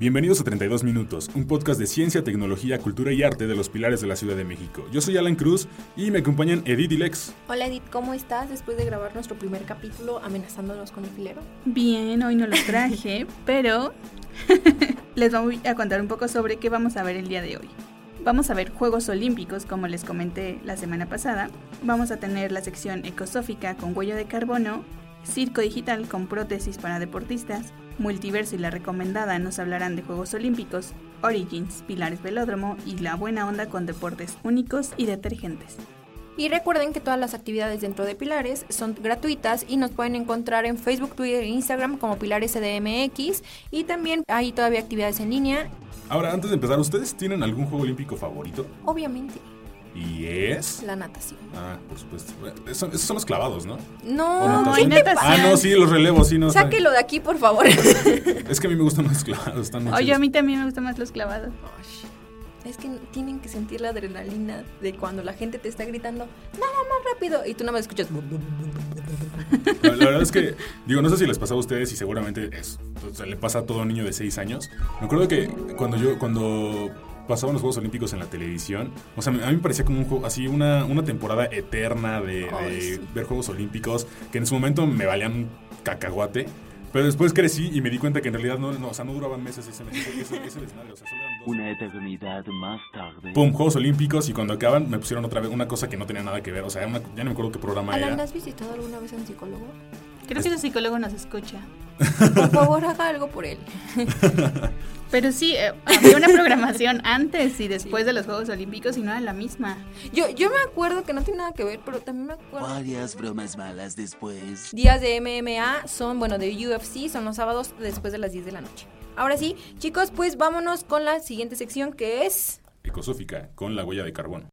Bienvenidos a 32 Minutos, un podcast de ciencia, tecnología, cultura y arte de los pilares de la Ciudad de México. Yo soy Alan Cruz y me acompañan Edith y Lex. Hola Edith, ¿cómo estás después de grabar nuestro primer capítulo amenazándonos con el filero? Bien, hoy no lo traje, pero les voy a contar un poco sobre qué vamos a ver el día de hoy. Vamos a ver Juegos Olímpicos, como les comenté la semana pasada. Vamos a tener la sección ecosófica con huello de carbono, circo digital con prótesis para deportistas, Multiverso y la recomendada nos hablarán de Juegos Olímpicos, Origins, Pilares Velódromo y la buena onda con deportes únicos y detergentes. Y recuerden que todas las actividades dentro de Pilares son gratuitas y nos pueden encontrar en Facebook, Twitter e Instagram como Pilares CDMX y también hay todavía actividades en línea. Ahora, antes de empezar, ¿ustedes tienen algún juego olímpico favorito? Obviamente. ¿Y es? La natación. Ah, por supuesto. Esos, son los clavados, ¿no? No, hay natación. Ah, no, sí, los relevos, sí, no. Sáquelo de aquí, por favor. es que a mí me gustan los clavados, están Oye, a mí también me gustan más los clavados. Es que tienen que sentir la adrenalina de cuando la gente te está gritando, nada más rápido, y tú nada más escuchas. La, la, verdad es que, digo, no sé si les pasa a ustedes y seguramente es, o sea, le pasa a todo niño de 6 años. Me acuerdo que cuando yo, cuando pasaban los Juegos Olímpicos en la televisión. O sea, a mí me parecía como un juego, así una, una temporada eterna de, ver Juegos Olímpicos que en su momento me valían cacahuate. Pero después crecí y me di cuenta que en realidad no, no, o sea, no duraban meses ese, ese, ese desmadre. O sea, solo eran dos. Una eternidad más tarde. Pum, Juegos Olímpicos y cuando acaban me pusieron otra vez una cosa que no tenía nada que ver. O sea, una, ya no me acuerdo qué programa Alan, era. ¿has visitado alguna vez a un psicólogo? Creo que ese psicólogo nos escucha. Por favor, haga algo por él. Pero sí, eh, había una programación antes y después de los Juegos Olímpicos y no era la misma. Yo, yo me acuerdo que no tiene nada que ver, pero también me acuerdo. Varias bromas malas después. Días de MMA son, bueno, de UFC, son los sábados después de las 10 de la noche. Ahora sí, chicos, pues vámonos con la siguiente sección que es. Ecosófica, con la huella de carbono.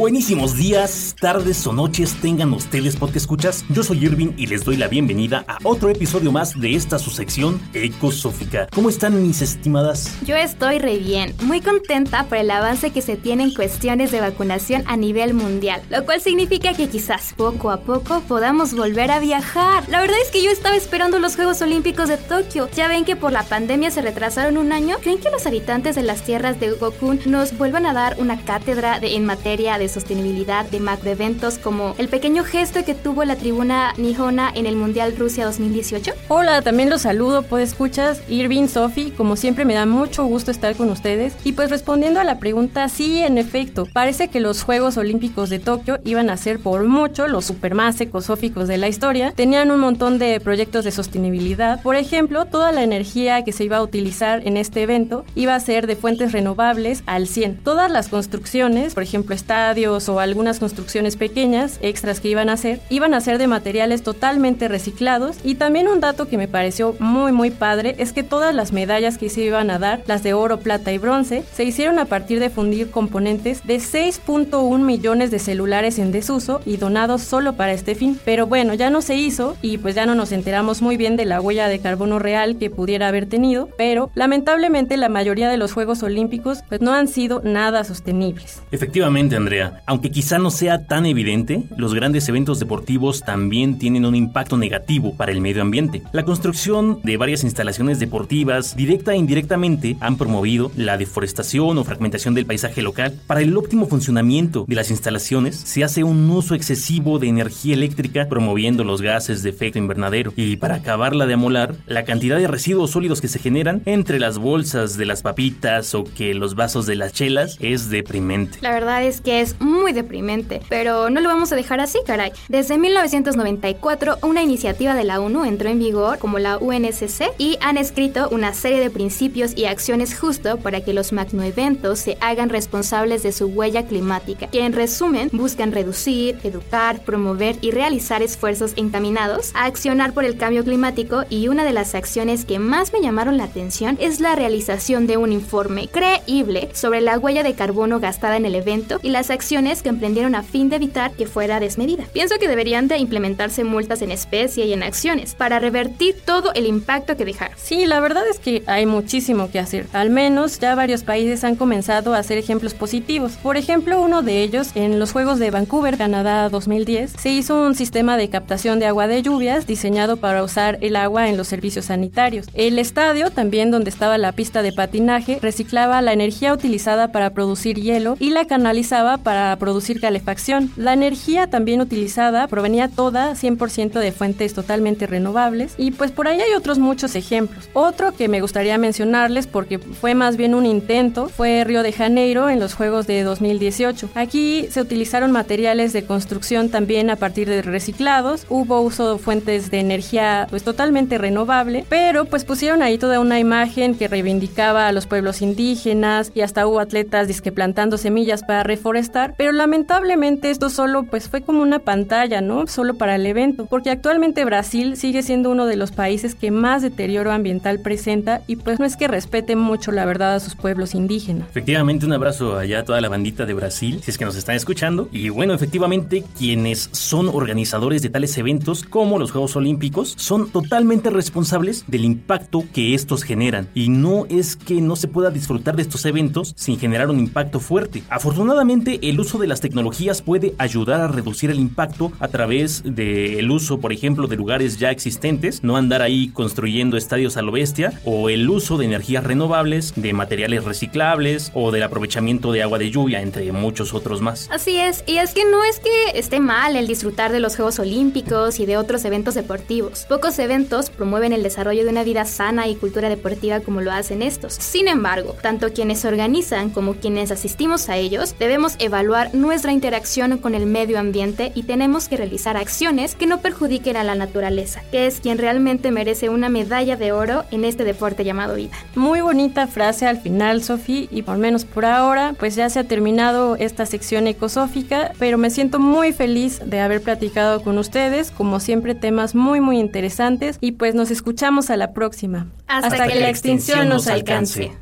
Buenísimos días, tardes o noches tengan ustedes porque escuchas. Yo soy Irving y les doy la bienvenida a otro episodio más de esta su sección Ecosófica. ¿Cómo están mis estimadas? Yo estoy re bien, muy contenta por el avance que se tiene en cuestiones de vacunación a nivel mundial, lo cual significa que quizás poco a poco podamos volver a viajar. La verdad es que yo estaba esperando los Juegos Olímpicos de Tokio. Ya ven que por la pandemia se retrasaron un año. ¿Creen que los habitantes de las tierras de Gokun nos vuelvan a dar una cátedra de, en materia de sostenibilidad de macroeventos como el pequeño gesto que tuvo la tribuna Nihona en el Mundial Rusia 2018? Hola, también los saludo, pues escuchas Irving, Sofi, como siempre me da mucho gusto estar con ustedes. Y pues respondiendo a la pregunta, sí, en efecto, parece que los Juegos Olímpicos de Tokio iban a ser por mucho los super más ecosóficos de la historia. Tenían un montón de proyectos de sostenibilidad. Por ejemplo, toda la energía que se iba a utilizar en este evento iba a ser de fuentes renovables al 100. Todas las construcciones, por ejemplo, estadios, o algunas construcciones pequeñas extras que iban a hacer, iban a ser de materiales totalmente reciclados. Y también un dato que me pareció muy muy padre es que todas las medallas que se iban a dar, las de oro, plata y bronce, se hicieron a partir de fundir componentes de 6.1 millones de celulares en desuso y donados solo para este fin. Pero bueno, ya no se hizo y pues ya no nos enteramos muy bien de la huella de carbono real que pudiera haber tenido, pero lamentablemente la mayoría de los Juegos Olímpicos pues no han sido nada sostenibles. Efectivamente, Andrea. Aunque quizá no sea tan evidente, los grandes eventos deportivos también tienen un impacto negativo para el medio ambiente. La construcción de varias instalaciones deportivas, directa e indirectamente, han promovido la deforestación o fragmentación del paisaje local. Para el óptimo funcionamiento de las instalaciones, se hace un uso excesivo de energía eléctrica, promoviendo los gases de efecto invernadero. Y para acabarla de amolar, la cantidad de residuos sólidos que se generan entre las bolsas de las papitas o que los vasos de las chelas es deprimente. La verdad es que es muy deprimente, pero no lo vamos a dejar así, caray. Desde 1994, una iniciativa de la ONU entró en vigor como la UNSC y han escrito una serie de principios y acciones justo para que los magnoeventos se hagan responsables de su huella climática, que en resumen buscan reducir, educar, promover y realizar esfuerzos encaminados a accionar por el cambio climático y una de las acciones que más me llamaron la atención es la realización de un informe. creíble sobre la huella de carbono gastada en el evento y las acciones que emprendieron a fin de evitar que fuera desmedida. Pienso que deberían de implementarse multas en especie y en acciones para revertir todo el impacto que dejaron. Sí, la verdad es que hay muchísimo que hacer. Al menos ya varios países han comenzado a hacer ejemplos positivos. Por ejemplo, uno de ellos, en los Juegos de Vancouver, Canadá 2010, se hizo un sistema de captación de agua de lluvias diseñado para usar el agua en los servicios sanitarios. El estadio, también donde estaba la pista de patinaje, reciclaba la energía utilizada para producir hielo y la canalizaba para producir calefacción. La energía también utilizada provenía toda 100% de fuentes totalmente renovables y pues por ahí hay otros muchos ejemplos. Otro que me gustaría mencionarles porque fue más bien un intento fue Río de Janeiro en los Juegos de 2018. Aquí se utilizaron materiales de construcción también a partir de reciclados, hubo uso de fuentes de energía pues totalmente renovable, pero pues pusieron ahí toda una imagen que reivindicaba a los pueblos indígenas y hasta hubo atletas disque plantando semillas para reforestar, pero lamentablemente esto solo pues fue como una pantalla, ¿no? Solo para el evento, porque actualmente Brasil sigue siendo uno de los países que más deterioro ambiental presenta y pues no es que respete mucho la verdad a sus pueblos indígenas. Efectivamente, un abrazo allá a toda la bandita de Brasil, si es que nos están escuchando. Y bueno, efectivamente, quienes son organizadores de tales eventos como los Juegos Olímpicos son totalmente responsables del impacto que estos generan. Y no es que no se pueda disfrutar de estos eventos sin generar un impacto fuerte. Afortunadamente, el uso de las tecnologías puede ayudar a reducir el impacto a través del uso, por ejemplo, de lugares ya existentes, no andar ahí construyendo estadios a lo bestia, o el uso de energías renovables, de materiales reciclables o del aprovechamiento de agua de lluvia, entre muchos otros más. Así es, y es que no es que esté mal el disfrutar de los Juegos Olímpicos y de otros eventos deportivos. Pocos eventos promueven el desarrollo de una vida sana y cultura deportiva como lo hacen estos. Sin embargo, tanto quienes organizan como quienes asistimos a ellos debemos evaluar nuestra interacción con el medio ambiente y tenemos que realizar acciones que no perjudiquen a la naturaleza, que es quien realmente merece una medalla de oro en este deporte llamado vida. Muy bonita frase al final, Sofi, y por menos por ahora, pues ya se ha terminado esta sección ecosófica, pero me siento muy feliz de haber platicado con ustedes, como siempre temas muy muy interesantes, y pues nos escuchamos a la próxima. Hasta, que, la extinción nos alcance.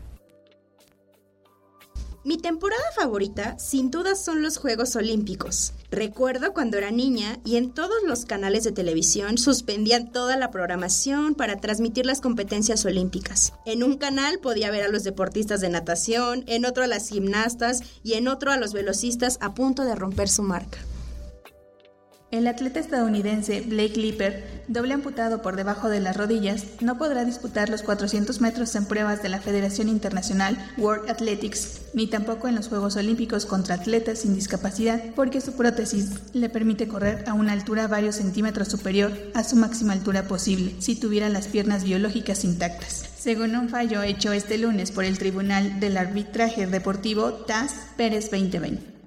Mi temporada favorita, sin duda, son los Juegos Olímpicos. Recuerdo cuando era niña y en todos los canales de televisión suspendían toda la programación para transmitir las competencias olímpicas. En un canal podía ver a los deportistas de natación, en otro a las gimnastas y en otro a los velocistas a punto de romper su marca. El atleta estadounidense Blake Lipper, doble amputado por debajo de las rodillas, no podrá disputar los 400 metros en pruebas de la Federación Internacional World Athletics, ni tampoco en los Juegos Olímpicos contra atletas sin discapacidad, porque su prótesis le permite correr a una altura varios centímetros superior a su máxima altura posible si tuviera las piernas biológicas intactas. Según un fallo hecho este lunes por el Tribunal del Arbitraje Deportivo TAS Pérez 2020.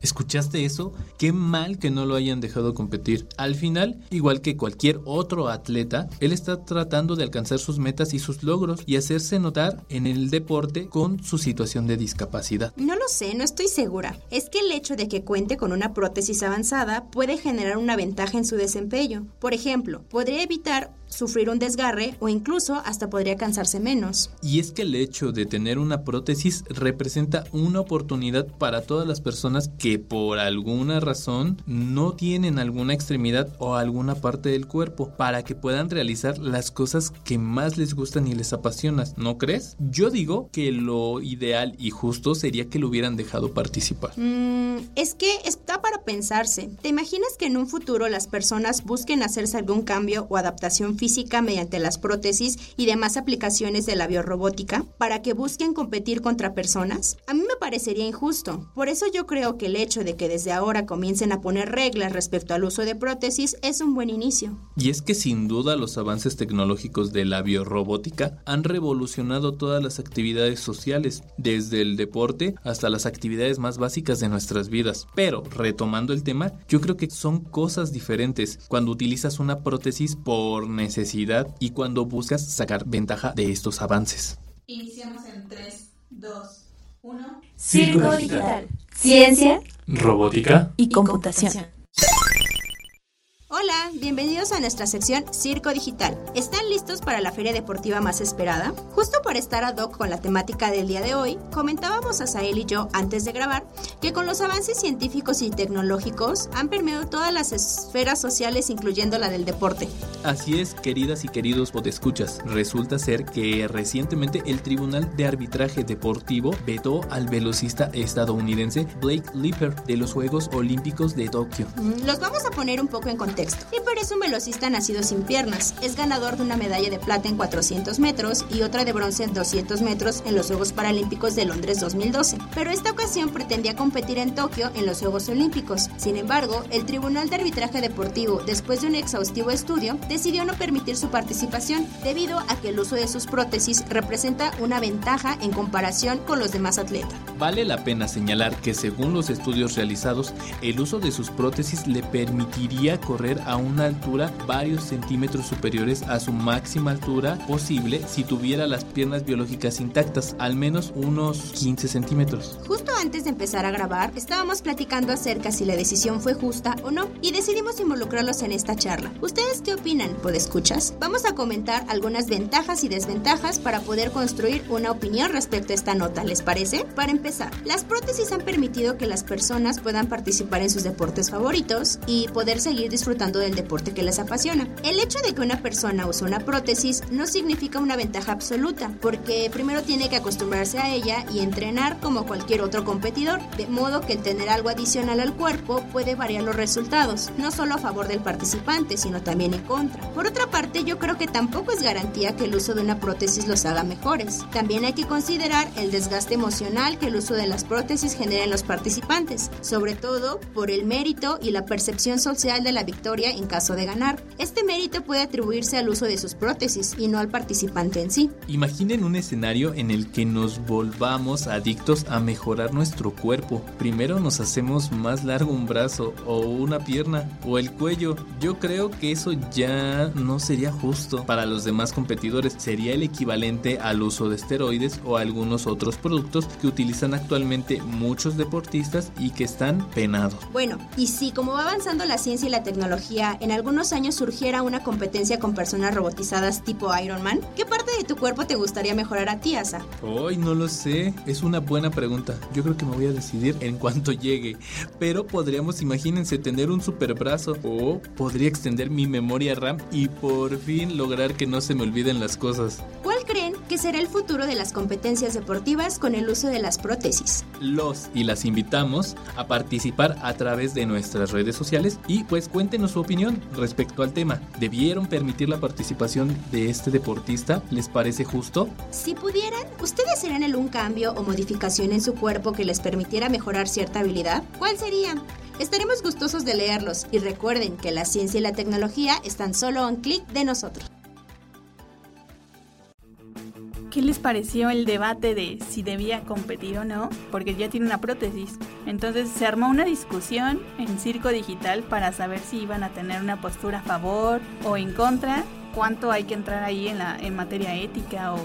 ¿Escuchaste eso? Qué mal que no lo hayan dejado competir. Al final, igual que cualquier otro atleta, él está tratando de alcanzar sus metas y sus logros y hacerse notar en el deporte con su situación de discapacidad. No lo sé, no estoy segura. Es que el hecho de que cuente con una prótesis avanzada puede generar una ventaja en su desempeño. Por ejemplo, podría evitar sufrir un desgarre o incluso hasta podría cansarse menos. Y es que el hecho de tener una prótesis representa una oportunidad para todas las personas que por alguna razón no tienen alguna extremidad o alguna parte del cuerpo para que puedan realizar las cosas que más les gustan y les apasionan, ¿no crees? Yo digo que lo ideal y justo sería que lo hubieran dejado participar. Mm, es que está para pensarse. ¿Te imaginas que en un futuro las personas busquen hacerse algún cambio o adaptación física mediante las prótesis y demás aplicaciones de la biorrobótica para que busquen competir contra personas? A mí me parecería injusto. Por eso yo creo que el hecho de que desde ahora comiencen a poner reglas respecto al uso de prótesis es un buen inicio. Y es que sin duda los avances tecnológicos de la biorrobótica han revolucionado todas las actividades sociales, desde el deporte hasta las actividades más básicas de nuestras vidas. Pero, retomando el tema, yo creo que son cosas diferentes cuando utilizas una prótesis por necesidad y cuando buscas sacar ventaja de estos avances. Iniciamos en 3, 2, 1. Circo Digital. Ciencia, Robótica Y computación. Hola, Hola, bienvenidos a nuestra sección Circo Digital. ¿Están listos para la feria deportiva más esperada? Justo por estar ad hoc con la temática del día de hoy, comentábamos a Sael y yo antes de grabar que con los avances científicos y tecnológicos han permeado todas las esferas sociales incluyendo la del deporte. Así es, queridas y queridos podescuchas. Resulta ser que recientemente el Tribunal de Arbitraje Deportivo vetó al velocista estadounidense Blake Lipper de los Juegos Olímpicos de Tokio. Mm, Los vamos a poner un poco en contexto. Lipper es un velocista nacido sin piernas. Es ganador de una medalla de plata en 400 metros y otra de bronce en 200 metros en los Juegos Paralímpicos de Londres 2012. Pero esta ocasión pretendía competir en Tokio en los Juegos Olímpicos. Sin embargo, el Tribunal de Arbitraje Deportivo, después de un exhaustivo estudio, decidió no permitir su participación debido a que el uso de sus prótesis representa una ventaja en comparación con los demás atletas. Vale la pena señalar que según los estudios realizados, el uso de sus prótesis le permitiría correr a una altura varios centímetros superiores a su máxima altura posible si tuviera las piernas biológicas intactas, al menos unos 15 centímetros. Justo antes de empezar a grabar, estábamos platicando acerca si la decisión fue justa o no y decidimos involucrarlos en esta charla. ¿Ustedes qué opinan, podescuchas? Vamos a comentar algunas ventajas y desventajas para poder construir una opinión respecto a esta nota, ¿les parece? Para empezar, las prótesis han permitido que las personas puedan participar en sus deportes favoritos y poder seguir disfrutando del deporte que les apasiona. El hecho de que una persona use una prótesis no significa una ventaja absoluta, porque primero tiene que acostumbrarse a ella y entrenar como cualquier otro competidor, de modo que el tener algo adicional al cuerpo puede variar los resultados, no solo a favor del participante, sino también en contra. Por otra parte, yo creo que tampoco es garantía que el uso de una prótesis los haga mejores. También hay que considerar el desgaste emocional que el uso de las prótesis genera en los participantes, sobre todo por el mérito y la percepción social de la victoria en caso de ganar. Este mérito puede atribuirse al uso de sus prótesis y no al participante en sí. Imaginen un escenario en el que nos volvamos adictos a mejorar nuestro cuerpo. Primero nos hacemos más largo un brazo o una pierna o el cuello. Yo creo que eso ya no sería justo para los demás competidores. Sería el equivalente al uso de esteroides o algunos otros productos que utilizan actualmente muchos deportistas y que están penados. Bueno, y si como va avanzando la ciencia y la tecnología, en algunos años surgiera una competencia con personas robotizadas tipo Iron Man, ¿qué parte de tu cuerpo te gustaría mejorar a ti, Asa? Hoy no lo sé, es una buena pregunta. Yo creo que me voy a decidir en cuanto llegue. Pero podríamos, imagínense, tener un super brazo o podría extender mi memoria RAM y por fin lograr que no se me olviden las cosas. ¿Cuál creen que será el futuro de las competencias deportivas con el uso de las prótesis? Los y las invitamos a participar a través de nuestras redes sociales y pues cuéntenos su opinión respecto al tema. ¿Debieron permitir la participación de este deportista? ¿Les parece justo? Si pudieran, ¿ustedes harían algún cambio o modificación en su cuerpo que les permitiera mejorar cierta habilidad? ¿Cuál sería? Estaremos gustosos de leerlos y recuerden que la ciencia y la tecnología están solo a un clic de nosotros. ¿Qué les pareció el debate de si debía competir o no? Porque ya tiene una prótesis. Entonces se armó una discusión en Circo Digital para saber si iban a tener una postura a favor o en contra. ¿Cuánto hay que entrar ahí en, la, en materia ética o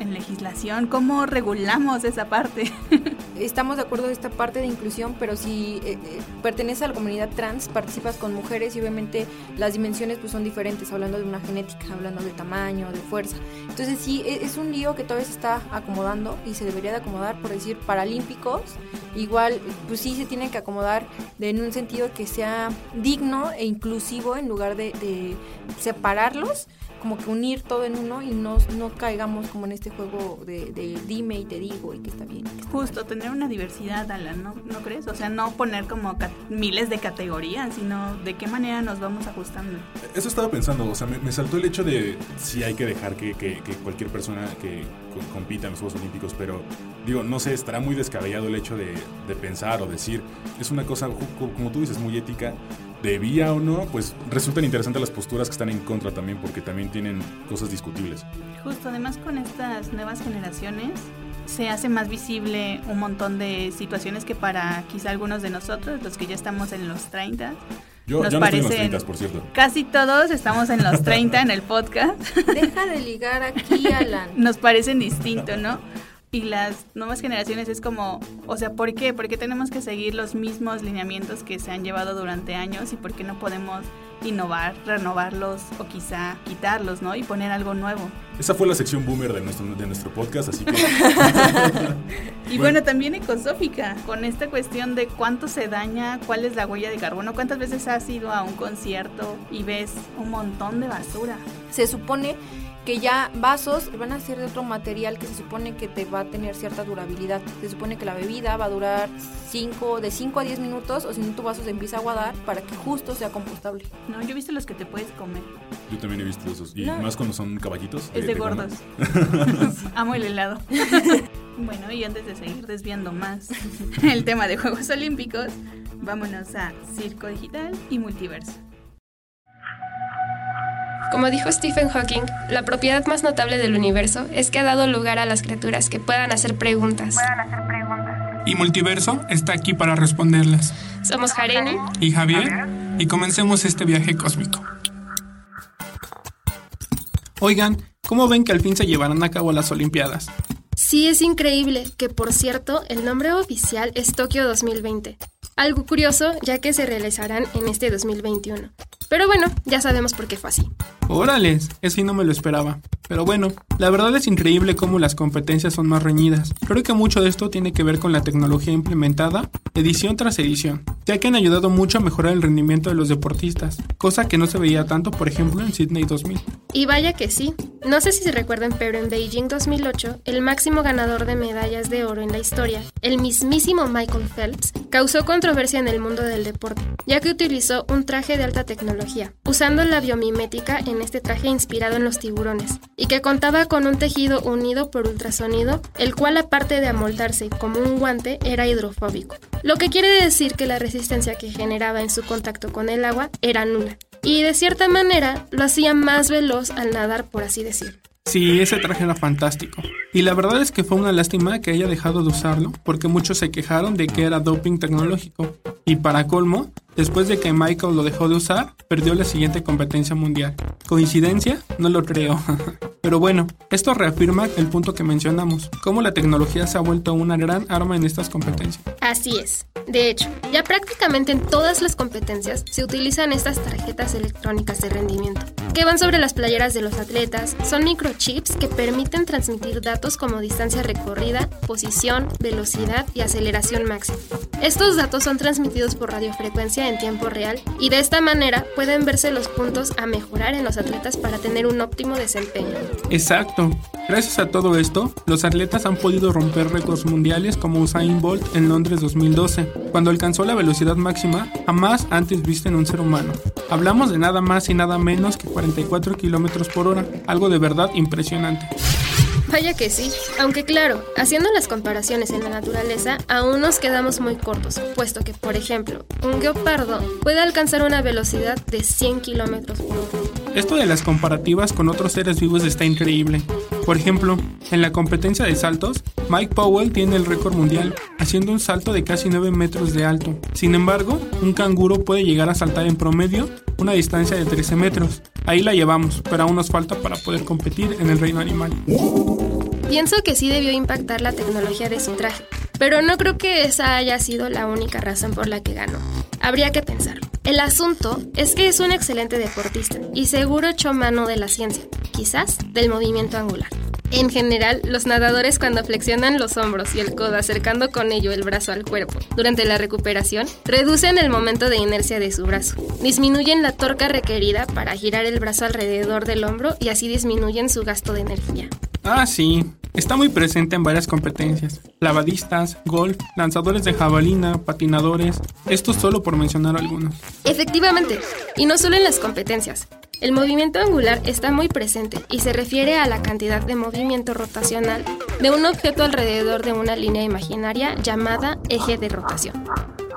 en legislación? ¿Cómo regulamos esa parte? Estamos de acuerdo de esta parte de inclusión, pero si eh, eh, perteneces a la comunidad trans, participas con mujeres y obviamente las dimensiones pues son diferentes, hablando de una genética, hablando de tamaño, de fuerza. Entonces sí, e- es un lío que todavía se está acomodando y se debería de acomodar, por decir, paralímpicos. Igual, pues sí se tienen que acomodar de- en un sentido que sea digno e inclusivo en lugar de, de separarlos como que unir todo en uno y no, no caigamos como en este juego de, de dime y te digo y que está bien. que está Justo, tener una diversidad, Alan, ¿no, ¿no crees? O sea, no poner como miles de categorías, sino de qué manera nos vamos ajustando. Eso estaba pensando, o sea, me, me saltó el hecho de si hay que dejar que, que- que cualquier persona que co- compita en los Juegos Olímpicos, pero digo, no sé, estará muy descabellado el hecho de, de pensar o decir, es una cosa, como tú dices, muy ética, debía o no, pues resultan interesantes las posturas que están en contra también, porque también tienen cosas discutibles. Justo, además con estas nuevas generaciones se hace más visible un montón de situaciones que para quizá algunos de nosotros, los que ya estamos en los 30, Yo, Nos yo no estoy en los parecen- 30, por cierto. casi todos estamos en los 30 en el podcast, Deja de ligar aquí, Alan. nos parecen distintos, ¿no? Y las nuevas generaciones es como, o sea, ¿por qué? ¿Por qué tenemos que seguir los mismos lineamientos que se han llevado durante años y por qué no podemos innovar, renovarlos o quizá quitarlos, ¿no? Y poner algo nuevo. Esa fue la sección boomer de nuestro, de nuestro podcast, así que... y bueno, también ecosófica, con esta cuestión de cuánto se daña, cuál es la huella de carbono, cuántas veces has ido a un concierto y ves un montón de basura. Se supone que ya vasos van a ser de otro material que se supone que te va a tener cierta durabilidad. Se supone que la bebida va a durar cinco, de 5 a 10 minutos o si no tu vaso se empieza a aguadar para que justo sea compostable. No, yo he visto los que te puedes comer. Yo también he visto esos. Y más cuando son caballitos. Es de, gordos. Amo el helado. bueno, y antes de seguir desviando más el tema de Juegos Olímpicos, vámonos a Circo Digital y Multiverso. Como dijo Stephen Hawking, la propiedad más notable del universo es que ha dado lugar a las criaturas que puedan hacer preguntas. Y Multiverso está aquí para responderlas. Somos Jareni y Javier y comencemos este viaje cósmico. Oigan, ¿cómo ven que al fin se llevarán a cabo las Olimpiadas? Sí, es increíble, que por cierto, el nombre oficial es Tokio 2020. Algo curioso, ya que se realizarán en este 2021. Pero bueno, ya sabemos por qué fue así. Órales, eso no me lo esperaba. Pero bueno, la verdad es increíble cómo las competencias son más reñidas. Creo que mucho de esto tiene que ver con la tecnología implementada, edición tras edición, ya que han ayudado mucho a mejorar el rendimiento de los deportistas, cosa que no se veía tanto, por ejemplo, en Sydney 2000. Y vaya que sí. No sé si se recuerdan, pero en Beijing 2008, el máximo ganador de medallas de oro en la historia, el mismísimo Michael Phelps, causó controversia en el mundo del deporte, ya que utilizó un traje de alta tecnología, usando la biomimética en este traje inspirado en los tiburones, y que contaba con un tejido unido por ultrasonido, el cual aparte de amoldarse como un guante era hidrofóbico, lo que quiere decir que la resistencia que generaba en su contacto con el agua era nula, y de cierta manera lo hacía más veloz al nadar, por así decirlo. Sí, ese traje era fantástico. Y la verdad es que fue una lástima que haya dejado de usarlo, porque muchos se quejaron de que era doping tecnológico. Y para colmo, después de que Michael lo dejó de usar, perdió la siguiente competencia mundial. ¿Coincidencia? No lo creo. Pero bueno, esto reafirma el punto que mencionamos, cómo la tecnología se ha vuelto una gran arma en estas competencias. Así es. De hecho, ya prácticamente en todas las competencias se utilizan estas tarjetas electrónicas de rendimiento, que van sobre las playeras de los atletas, son microchips que permiten transmitir datos como distancia recorrida, posición, velocidad y aceleración máxima. Estos datos son transmitidos por radiofrecuencia en tiempo real y de esta manera pueden verse los puntos a mejorar en los atletas para tener un óptimo desempeño. Exacto. Gracias a todo esto, los atletas han podido romper récords mundiales como Usain Bolt en Londres 2012, cuando alcanzó la velocidad máxima jamás antes vista en un ser humano. Hablamos de nada más y nada menos que 44 kilómetros por hora, algo de verdad impresionante. Vaya que sí, aunque claro, haciendo las comparaciones en la naturaleza, aún nos quedamos muy cortos, puesto que, por ejemplo, un guepardo puede alcanzar una velocidad de 100 kilómetros por hora. Esto de las comparativas con otros seres vivos está increíble. Por ejemplo, en la competencia de saltos, Mike Powell tiene el récord mundial, haciendo un salto de casi 9 metros de alto. Sin embargo, un canguro puede llegar a saltar en promedio una distancia de 13 metros. Ahí la llevamos, pero aún nos falta para poder competir en el reino animal. Pienso que sí debió impactar la tecnología de su traje, pero no creo que esa haya sido la única razón por la que ganó. Habría que pensarlo. El asunto es que es un excelente deportista y seguro echó mano de la ciencia, quizás del movimiento angular. En general, los nadadores cuando flexionan los hombros y el codo acercando con ello el brazo al cuerpo durante la recuperación, reducen el momento de inercia de su brazo, disminuyen la torca requerida para girar el brazo alrededor del hombro y así disminuyen su gasto de energía. Ah, sí. Está muy presente en varias competencias. Lavadistas, golf, lanzadores de jabalina, patinadores. Esto solo por mencionar algunos. Efectivamente. Y no solo en las competencias. El movimiento angular está muy presente y se refiere a la cantidad de movimiento rotacional de un objeto alrededor de una línea imaginaria llamada eje de rotación.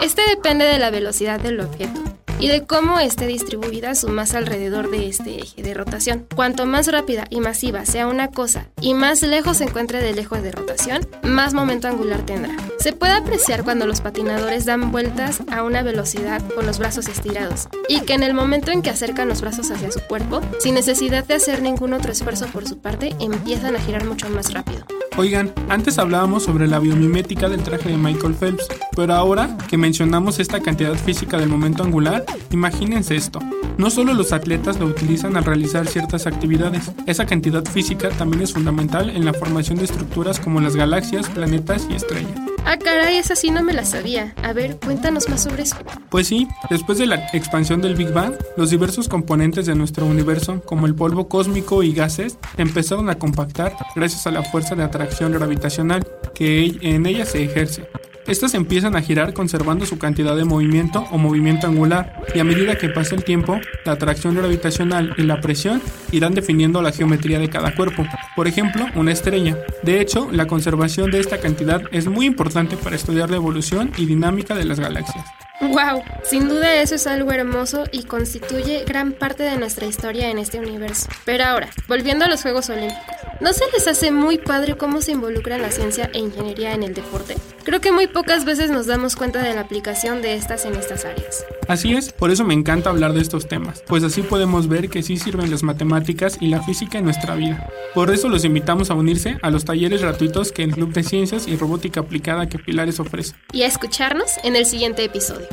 Este depende de la velocidad del objeto y de cómo esté distribuida su masa alrededor de este eje de rotación. Cuanto más rápida y masiva sea una cosa y más lejos se encuentre del eje de rotación, más momento angular tendrá. Se puede apreciar cuando los patinadores dan vueltas a una velocidad con los brazos estirados y que en el momento en que acercan los brazos hacia su cuerpo, sin necesidad de hacer ningún otro esfuerzo por su parte, empiezan a girar mucho más rápido. Oigan, antes hablábamos sobre la biomimética del traje de Michael Phelps, pero ahora que mencionamos esta cantidad física del momento angular, imagínense esto. No solo los atletas lo utilizan al realizar ciertas actividades, esa cantidad física también es fundamental en la formación de estructuras como las galaxias, planetas y estrellas. Ah, caray, esa sí no me la sabía. A ver, cuéntanos más sobre eso. Pues sí, después de la expansión del Big Bang, los diversos componentes de nuestro universo, como el polvo cósmico y gases, empezaron a compactar gracias a la fuerza de atracción gravitacional que en ella se ejerce. Estas empiezan a girar conservando su cantidad de movimiento o movimiento angular, y a medida que pasa el tiempo, la atracción gravitacional y la presión irán definiendo la geometría de cada cuerpo. Por ejemplo, una estrella. De hecho, la conservación de esta cantidad es muy importante para estudiar la evolución y dinámica de las galaxias. ¡Wow! Sin duda eso es algo hermoso y constituye gran parte de nuestra historia en este universo. Pero ahora, volviendo a los Juegos Olímpicos, ¿no se les hace muy padre cómo se involucra la ciencia e ingeniería en el deporte? Creo que muy pocas veces nos damos cuenta de la aplicación de estas en estas áreas. Así es, por eso me encanta hablar de estos temas, pues así podemos ver que sí sirven las matemáticas y la física en nuestra vida. Por eso los invitamos a unirse a los talleres gratuitos que el Club de Ciencias y Robótica Aplicada que Pilares ofrece. Y a escucharnos en el siguiente episodio.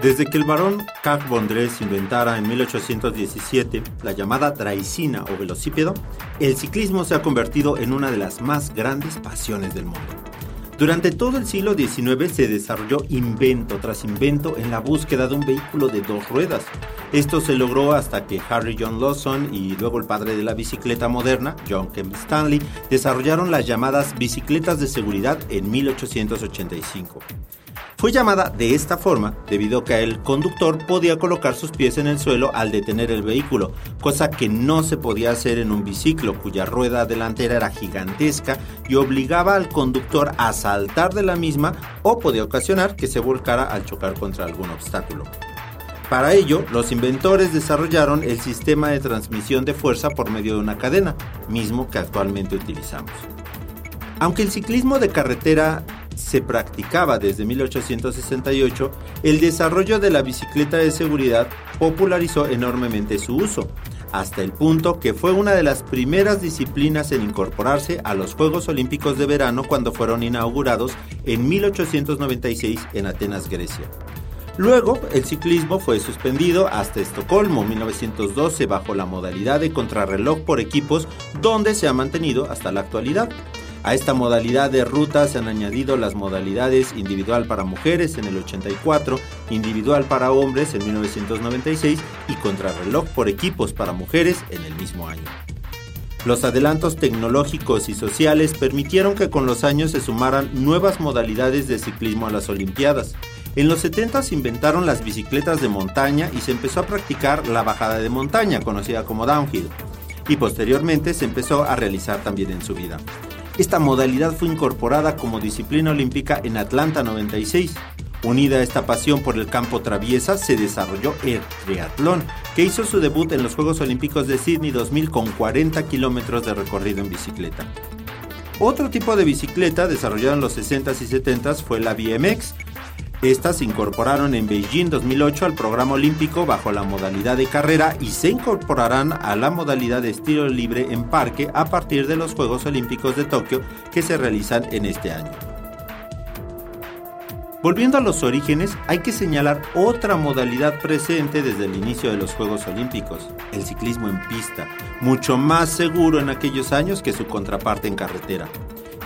Desde que el barón Carl von Dres inventara en 1817 la llamada draisina o velocípedo, el ciclismo se ha convertido en una de las más grandes pasiones del mundo. Durante todo el siglo XIX se desarrolló invento tras invento en la búsqueda de un vehículo de dos ruedas. Esto se logró hasta que Harry John Lawson y luego el padre de la bicicleta moderna, John Kemp Stanley, desarrollaron las llamadas bicicletas de seguridad en 1885. Fue llamada de esta forma debido a que el conductor podía colocar sus pies en el suelo al detener el vehículo, cosa que no se podía hacer en un biciclo cuya rueda delantera era gigantesca y obligaba al conductor a saltar de la misma o podía ocasionar que se volcara al chocar contra algún obstáculo. Para ello, los inventores desarrollaron el sistema de transmisión de fuerza por medio de una cadena, mismo que actualmente utilizamos. Aunque el ciclismo de carretera se practicaba desde 1868, el desarrollo de la bicicleta de seguridad popularizó enormemente su uso, hasta el punto que fue una de las primeras disciplinas en incorporarse a los Juegos Olímpicos de Verano cuando fueron inaugurados en 1896 en Atenas, Grecia. Luego, el ciclismo fue suspendido hasta Estocolmo 1912 bajo la modalidad de contrarreloj por equipos donde se ha mantenido hasta la actualidad. A esta modalidad de ruta se han añadido las modalidades individual para mujeres en el 84, individual para hombres en 1996 y contrarreloj por equipos para mujeres en el mismo año. Los adelantos tecnológicos y sociales permitieron que con los años se sumaran nuevas modalidades de ciclismo a las Olimpiadas. En los 70 se inventaron las bicicletas de montaña y se empezó a practicar la bajada de montaña, conocida como downhill, y posteriormente se empezó a realizar también en su vida. Esta modalidad fue incorporada como disciplina olímpica en Atlanta 96. Unida a esta pasión por el campo traviesa, se desarrolló el triatlón, que hizo su debut en los Juegos Olímpicos de Sydney 2000 con 40 kilómetros de recorrido en bicicleta. Otro tipo de bicicleta desarrollado en los 60s y 70s fue la BMX, estas se incorporaron en Beijing 2008 al programa olímpico bajo la modalidad de carrera y se incorporarán a la modalidad de estilo libre en parque a partir de los Juegos Olímpicos de Tokio que se realizan en este año. Volviendo a los orígenes, hay que señalar otra modalidad presente desde el inicio de los Juegos Olímpicos, el ciclismo en pista, mucho más seguro en aquellos años que su contraparte en carretera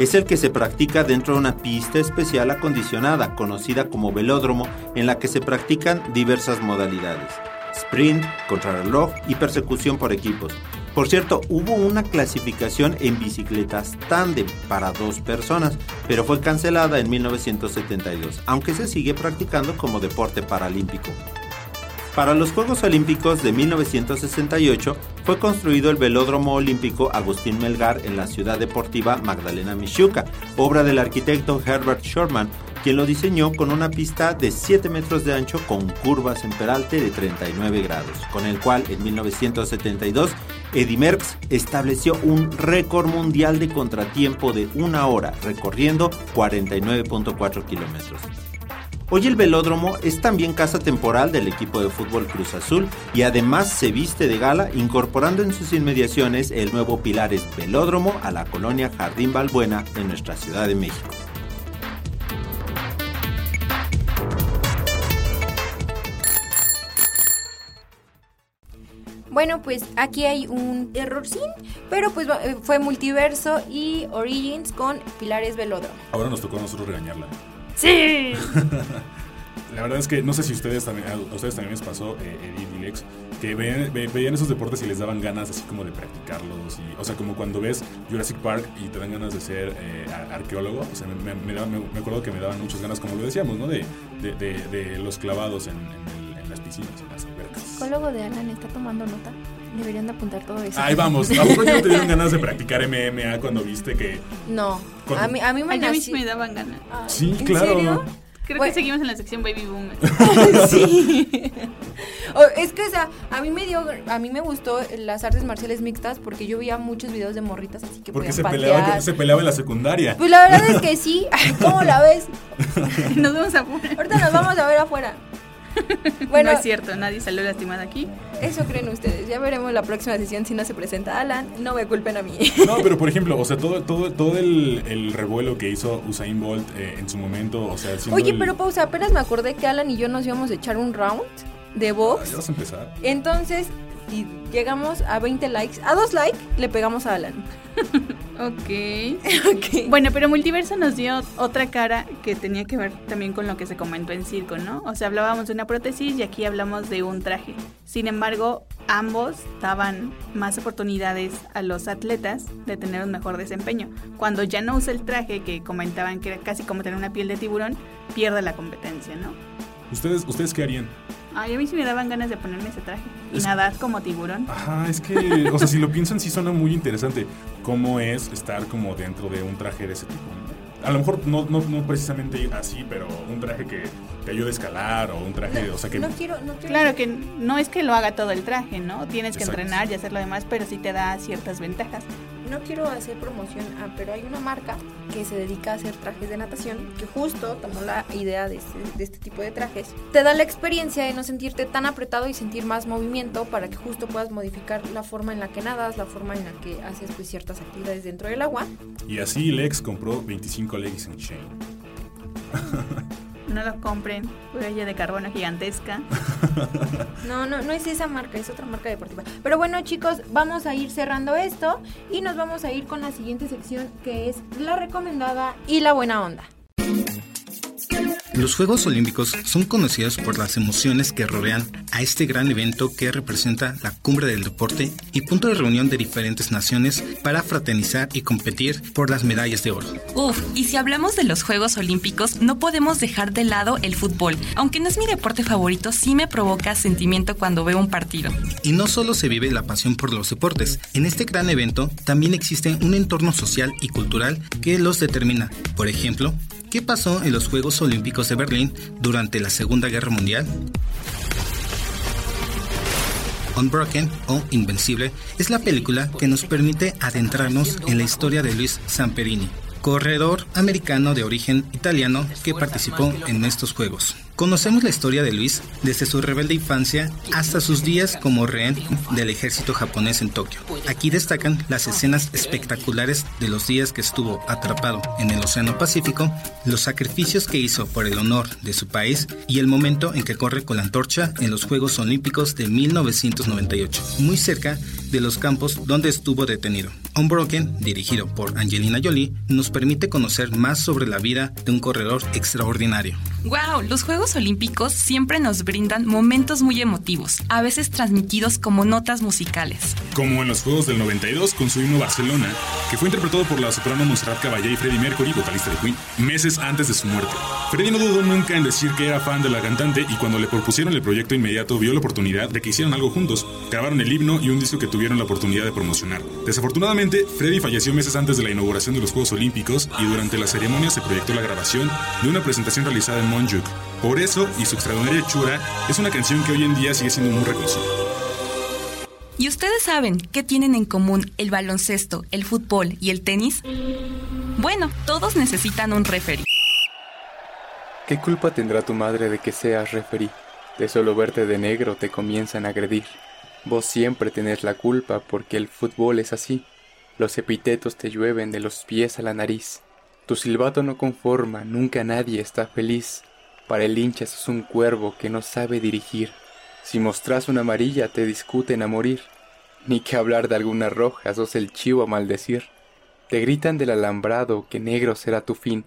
es el que se practica dentro de una pista especial acondicionada, conocida como velódromo, en la que se practican diversas modalidades. Sprint, contrarreloj y persecución por equipos. Por cierto, hubo una clasificación en bicicletas tándem para dos personas, pero fue cancelada en 1972, aunque se sigue practicando como deporte paralímpico. Para los Juegos Olímpicos de 1968 fue construido el Velódromo Olímpico Agustín Melgar en la ciudad deportiva Magdalena Michuca, obra del arquitecto Herbert Sherman, quien lo diseñó con una pista de 7 metros de ancho con curvas en peralte de 39 grados, con el cual en 1972 Eddy Merckx estableció un récord mundial de contratiempo de una hora, recorriendo 49.4 kilómetros. Hoy el velódromo es también casa temporal del equipo de fútbol Cruz Azul y además se viste de gala incorporando en sus inmediaciones el nuevo Pilares Velódromo a la colonia Jardín Balbuena en nuestra Ciudad de México. Bueno, pues aquí hay un errorcín, pero pues eh, fue multiverso y Origins con Pilares Velódromo. Ahora nos tocó a nosotros regañarla. Sí. La verdad es que no sé si ustedes también, a ustedes también les pasó, eh, Edith y Lex, que veían, ve- veían esos deportes y les daban ganas así como de practicarlos. Y, o sea, como cuando ves Jurassic Park y te dan ganas de ser eh, ar- arqueólogo. O sea, me, me- me acuerdo que me daban muchas ganas, como lo decíamos, ¿no? De, los clavados en, las piscinas, en las psicólogo de Alan está tomando nota. Deberían de apuntar todo eso. Ahí vamos. ¿A poco no te dieron ganas de practicar MMA cuando viste que... No, Cuando- a mí, a mí me Ay, a mí nací- sí me daban ganas. Sí, ¿en claro. serio? Creo Bueno. que seguimos en la sección Baby Boomer. sí. O- es que, o sea, a mí me dio, a mí me gustó las artes marciales mixtas porque yo veía muchos videos de morritas así que Porque se peleaba, se peleaba en la secundaria. Pues la verdad es que sí. ¿Cómo la ves? Nos vemos afuera. Ahorita nos vamos a ver afuera. Bueno, no es cierto, nadie salió lastimado aquí. eso creen ustedes. Ya veremos la próxima sesión si no se presenta Alan. No me culpen a mí. No, pero por ejemplo, o sea, todo, todo, todo el, el revuelo que hizo Usain Bolt eh, en su momento, o sea, Oye, el- pero pausa, apenas me acordé que Alan y yo nos íbamos a echar un round de Ah, box. Ya vas a empezar. Entonces, si llegamos a 20 likes, a dos likes, le pegamos a Alan. ok. Bueno, pero Multiverso nos dio otra cara que tenía que ver también con lo que se comentó en circo, ¿no? O sea, hablábamos de una prótesis y aquí hablamos de un traje. Sin embargo, ambos daban más oportunidades a los atletas de tener un mejor desempeño. Cuando ya no usa el traje, que comentaban que era casi como tener una piel de tiburón, pierde la competencia, ¿no? ¿Ustedes, ¿Ustedes qué harían? Ay, a mí sí me daban ganas de ponerme ese traje y Es- nadar como tiburón. Ajá, es que, o sea, si lo piensan, sí suena muy interesante. ¿Cómo es estar como dentro de un traje de ese tipo? ¿no? A lo mejor no, no, no precisamente así, pero un traje que te ayude a escalar o un traje, o sea, que... No quiero, no quiero. Claro que no es que lo haga todo el traje, ¿no? Tienes que Exacto. entrenar y hacer lo demás, pero sí te da ciertas ventajas. No quiero hacer promoción, ah, pero hay una marca que se dedica a hacer trajes de natación que justo tomó la idea de este, de este tipo de trajes. Te da la experiencia de no sentirte tan apretado y sentir más movimiento para que justo puedas modificar la forma en la que nadas, la forma en la que haces pues, ciertas actividades dentro del agua. Y así Lex compró 25 leggings en Shane. No lo compren, huella de carbono gigantesca. No, no, no es esa marca, es otra marca deportiva. Pero bueno, chicos, vamos a ir cerrando esto y nos vamos a ir con la siguiente sección que es la recomendada y la buena onda. Los Juegos Olímpicos son conocidos por las emociones que rodean a este gran evento que representa la cumbre del deporte y punto de reunión de diferentes naciones para fraternizar y competir por las medallas de oro. Uf, y si hablamos de los Juegos Olímpicos, no podemos dejar de lado el fútbol. Aunque no es mi deporte favorito, sí me provoca sentimiento cuando veo un partido. Y no solo se vive la pasión por los deportes, en este gran evento también existe un entorno social y cultural que los determina. Por ejemplo, ¿qué pasó en los Juegos Olímpicos de Berlín durante la Segunda Guerra Mundial? Unbroken o Invencible es la película que nos permite adentrarnos en la historia de Luis Zamperini, corredor americano de origen italiano que participó en estos Juegos. Conocemos la historia de Luis desde su rebelde infancia hasta sus días como rehén del ejército japonés en Tokio. Aquí destacan las escenas espectaculares de los días que estuvo atrapado en el Océano Pacífico, los sacrificios que hizo por el honor de su país y el momento en que corre con la antorcha en los Juegos Olímpicos de 1998, muy cerca de los campos donde estuvo detenido. Unbroken, dirigido por Angelina Jolie, nos permite conocer más sobre la vida de un corredor extraordinario. ¡Wow! Los Juegos Olímpicos siempre nos brindan momentos muy emotivos, a veces transmitidos como notas musicales. Como en los Juegos del 92 con su himno Barcelona, que fue interpretado por la soprano Montserrat Caballé y Freddie Mercury, vocalista de Queen, meses antes de su muerte. Freddie no dudó nunca en decir que era fan de la cantante y cuando le propusieron el proyecto inmediato vio la oportunidad de que hicieran algo juntos. Grabaron el himno y un disco que tuvieron la oportunidad de promocionar. Desafortunadamente, Freddie falleció meses antes de la inauguración de los Juegos Olímpicos y durante la ceremonia se proyectó la grabación de una presentación realizada en Monjuk. Por eso, y su extraordinaria hechura, es una canción que hoy en día sigue siendo muy reconocida. Y ustedes saben qué tienen en común el baloncesto, el fútbol y el tenis? Bueno, todos necesitan un referee. ¿Qué culpa tendrá tu madre de que seas referee? De solo verte de negro te comienzan a agredir. Vos siempre tenés la culpa porque el fútbol es así. Los epitetos te llueven de los pies a la nariz. Tu silbato no conforma, nunca nadie está feliz. Para el hincha sos un cuervo que no sabe dirigir. Si mostrás una amarilla te discuten a morir. Ni que hablar de alguna roja, sos el chivo a maldecir. Te gritan del alambrado que negro será tu fin.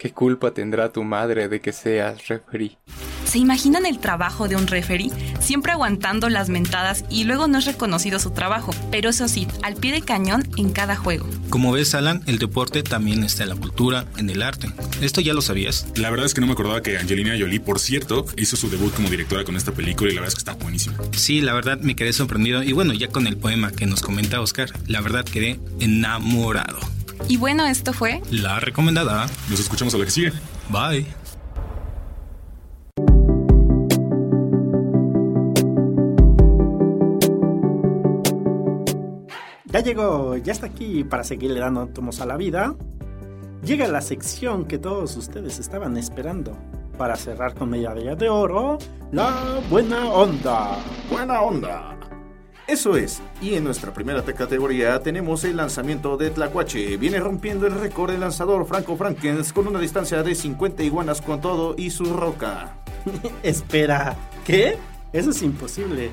¿Qué culpa tendrá tu madre de que seas referí? ¿Se imaginan el trabajo de un referee? Siempre aguantando las mentadas y luego no es reconocido su trabajo, pero eso sí, al pie de cañón en cada juego. Como ves, Alan, el deporte también está en la cultura, en el arte. ¿Esto ya lo sabías? La verdad es que no me acordaba que Angelina Jolie, por cierto, hizo su debut como directora con esta película y la verdad es que está buenísima. Sí, la verdad me quedé sorprendido y bueno, ya con el poema que nos comenta Oscar, la verdad quedé enamorado. Y bueno, esto fue La recomendada. Nos escuchamos a la que sigue. Bye. Ya llegó, ya está aquí para seguirle dando átomos a la vida. Llega la sección que todos ustedes estaban esperando. Para cerrar con medalla de oro, la buena onda. Buena onda. Eso es, y en nuestra primera categoría tenemos el lanzamiento de Tlacuache. Viene rompiendo el récord del lanzador Franco Frankens con una distancia de 50 iguanas con todo y su roca. Espera, ¿qué? Eso es imposible.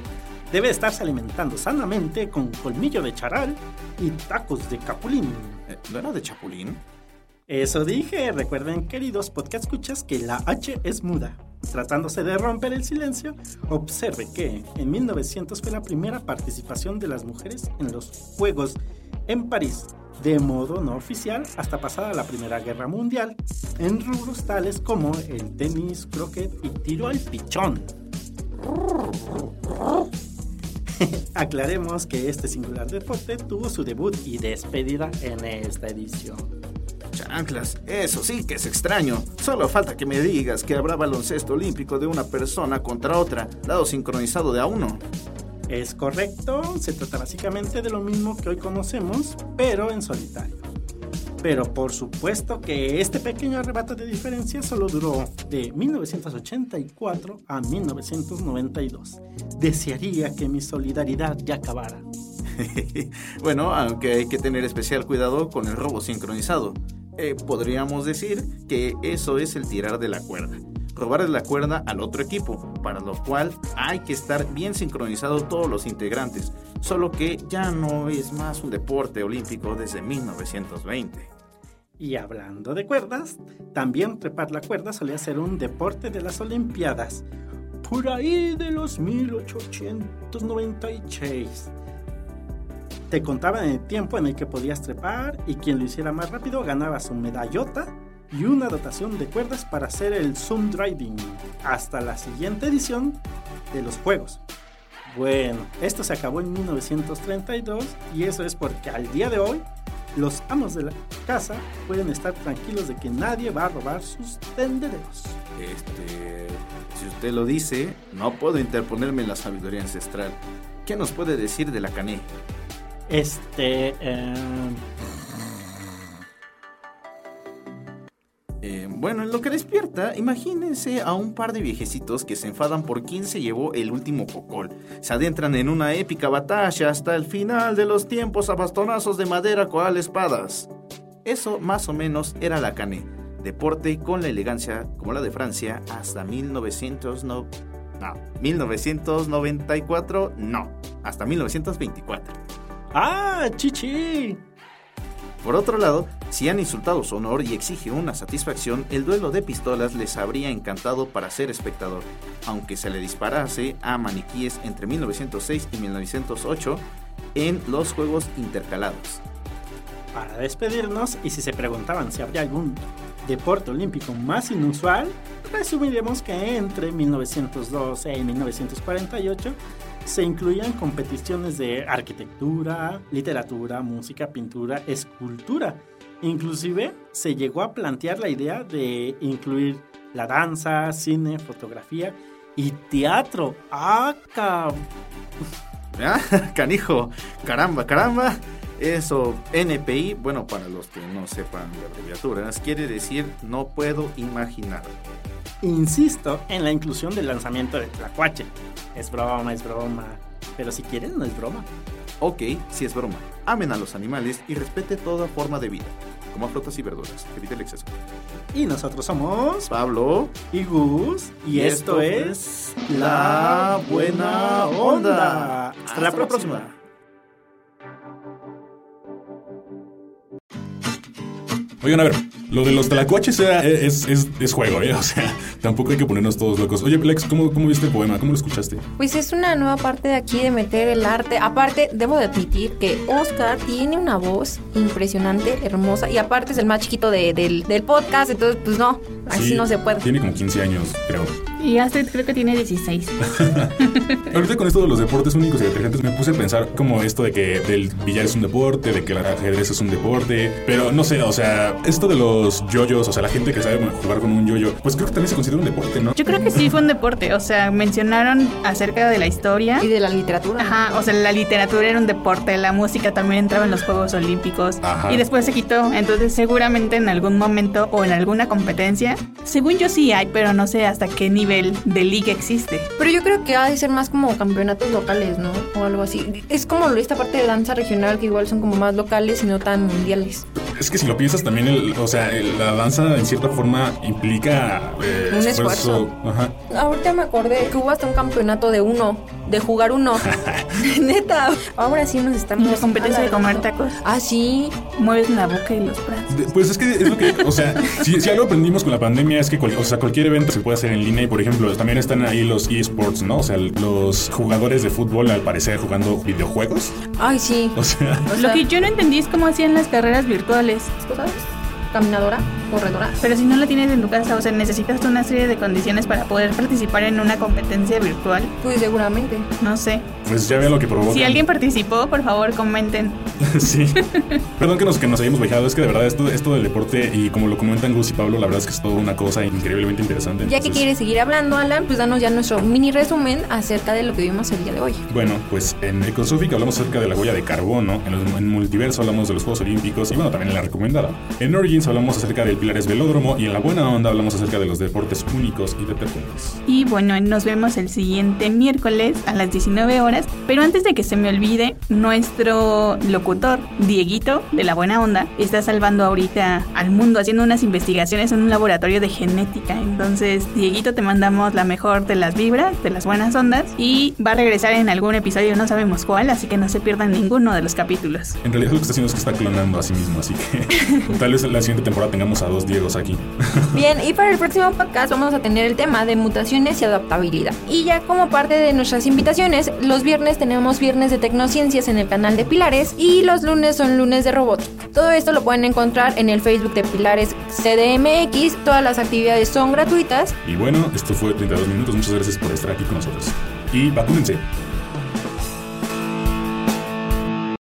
Debe estarse alimentando sanamente con colmillo de charal y tacos de capulín. ¿No era de chapulín? Eso dije. Recuerden, queridos podcast escuchas, que la H es muda. Tratándose de romper el silencio, observe que en 1900 fue la primera participación de las mujeres en los Juegos en París, de modo no oficial hasta pasada la Primera Guerra Mundial, en rubros tales como el tenis, croquet y tiro al pichón. Aclaremos que este singular deporte tuvo su debut y despedida en esta edición. Chanclas, eso sí que es extraño. Solo falta que me digas que habrá baloncesto olímpico de una persona contra otra, dado sincronizado de a uno. Es correcto, se trata básicamente de lo mismo que hoy conocemos, pero en solitario. Pero por supuesto que este pequeño arrebato de diferencia solo duró de 1984 a 1992. Desearía que mi solidaridad ya acabara. bueno, aunque hay que tener especial cuidado con el robo sincronizado. Eh, podríamos decir que eso es el tirar de la cuerda. Robar la cuerda al otro equipo, para lo cual hay que estar bien sincronizados todos los integrantes, solo que ya no es más un deporte olímpico desde 1920. Y hablando de cuerdas, también trepar la cuerda solía ser un deporte de las Olimpiadas, por ahí de los 1896 te contaban el tiempo en el que podías trepar y quien lo hiciera más rápido ganaba su medallota y una dotación de cuerdas para hacer el zoom driving hasta la siguiente edición de los juegos. Bueno, esto se acabó en 1932 y eso es porque al día de hoy los amos de la casa pueden estar tranquilos de que nadie va a robar sus tenderos. Este, si usted lo dice, no puedo interponerme en la sabiduría ancestral. ¿Qué nos puede decir de la cané? Este. Eh... bueno, en lo que despierta, imagínense a un par de viejecitos que se enfadan por quién se llevó el último cocol. Se adentran en una épica batalla hasta el final de los tiempos a bastonazos de madera con espadas. Eso más o menos era la cané, deporte con la elegancia como la de Francia hasta 1900 no, no, 1994, no, hasta 1924. ¡Ah, chichi! Por otro lado, si han insultado su honor y exige una satisfacción, el duelo de pistolas les habría encantado para ser espectador, aunque se le disparase a maniquíes entre 1906 y 1908 en los Juegos Intercalados. Para despedirnos, y si se preguntaban si habría algún deporte olímpico más inusual, resumiremos que entre 1912 y 1948 se incluían competiciones de arquitectura, literatura, música, pintura, escultura. Inclusive se llegó a plantear la idea de incluir la danza, cine, fotografía y teatro. ¡Ah, Ah, canijo, caramba, caramba. Eso, NPI, bueno, para los que no sepan de abreviaturas, quiere decir no puedo imaginar. Insisto en la inclusión del lanzamiento de Tlacuache. Es broma, es broma. Pero si quieren, no es broma. Ok, si es broma. Amen a los animales y respete toda forma de vida, como frutas y verduras. Evite el exceso. Y nosotros somos Pablo y Gus. Y, esto, es La Buena Onda. Hasta, la próxima. Oigan, a ver, lo de los tlacuaches era- es, es, es juego, ¿eh? O sea, tampoco hay que ponernos todos locos. Oye, Lex, ¿cómo, cómo viste el poema? ¿Cómo lo escuchaste? Pues es una nueva parte de aquí de meter el arte. Aparte, debo de admitir que Oscar tiene una voz impresionante, hermosa. Y aparte es el más chiquito de- del, del podcast. Entonces, pues no, así Sí, no se puede. Tiene como 15 años, creo. Y Astrid creo que tiene 16. Ahorita con esto de los deportes únicos y detergentes me puse a pensar como esto de que el billar es un deporte, de que el ajedrez es un deporte, pero no sé, o sea, esto de los yoyos, o sea, la gente que sabe jugar con un yoyo, pues creo que también se considera un deporte, ¿no? Yo creo que sí fue un deporte, o sea, mencionaron acerca de la historia. Y de la literatura. Ajá, o sea, la literatura era un deporte, la música también entraba en los Juegos Olímpicos Ajá. y después se quitó, entonces seguramente en algún momento o en alguna competencia, según yo sí hay, pero no sé hasta qué nivel de liga existe. Pero yo creo que ha de ser más como campeonatos locales, ¿no? O algo así. Es como esta parte de danza regional que igual son como más locales y no tan mundiales. Es que si lo piensas también, el- o sea, el- la danza en cierta forma implica eh, Un esfuerzo. Ajá. Ahorita me acordé que hubo hasta un campeonato de uno, de jugar uno. Neta. Ahora sí nos estamos. La competencia de comer tacos. Ah, sí. Mueves la boca y los brazos. De- Pues es que es lo que, o sea, si, si algo aprendimos con la pandemia es que cual- o sea, cualquier evento se puede hacer en línea y, por ejemplo, también están ahí los eSports, ¿no? O sea, los jugadores de fútbol al parecer jugando videojuegos. Ay, sí. O sea, Lo que yo no entendí es cómo hacían las carreras virtuales. ¿Tú sabes? Caminadora, corredora. Pero si no la tienes en tu casa, o sea, necesitas una serie de condiciones para poder participar en una competencia virtual. Pues seguramente. No sé. pues ya veo lo que provoca. Si alguien participó, por favor, comenten. sí. Perdón que nos, que nos hayamos viajado, es que de verdad esto, esto del deporte y como lo comentan Gus y Pablo, la verdad es que es toda una cosa increíblemente interesante. Ya que quieres seguir hablando, Alan, pues danos ya nuestro mini resumen acerca de lo que vimos el día de hoy. Bueno, pues en Ecosofic hablamos acerca de la huella de carbono, en, los- en Multiverso hablamos de los Juegos Olímpicos y bueno, también en la recomendada. En Origins hablamos acerca del Pilares Velódromo y en La Buena Onda hablamos acerca de los deportes únicos y detergentes. Y bueno, nos vemos el siguiente miércoles a las 19 horas. Pero antes de que se me olvide, nuestro locutor, Dieguito, de la buena onda, está salvando ahorita al mundo haciendo unas investigaciones en un laboratorio de genética. Entonces, Dieguito, te mandamos la mejor de las vibras, de las buenas ondas. Y va a regresar en algún episodio, no sabemos cuál, así que no se pierdan ninguno de los capítulos. En realidad lo que está haciendo es que está clonando a sí mismo, así que tal vez en la siguiente temporada tengamos a dos Diegos aquí. Bien, y para el próximo podcast vamos a tener el tema de mutaciones y adaptabilidad. Y ya como parte de nuestras invitaciones, los viernes tenemos viernes de tecnociencias en el canal de Pilares y los lunes son lunes de robótica. Todo esto lo pueden encontrar en el Facebook de Pilares CDMX. Todas las actividades son gratuitas. Y bueno, esto fue 32 minutos, muchas gracias por estar aquí con nosotros. Y vacúnense.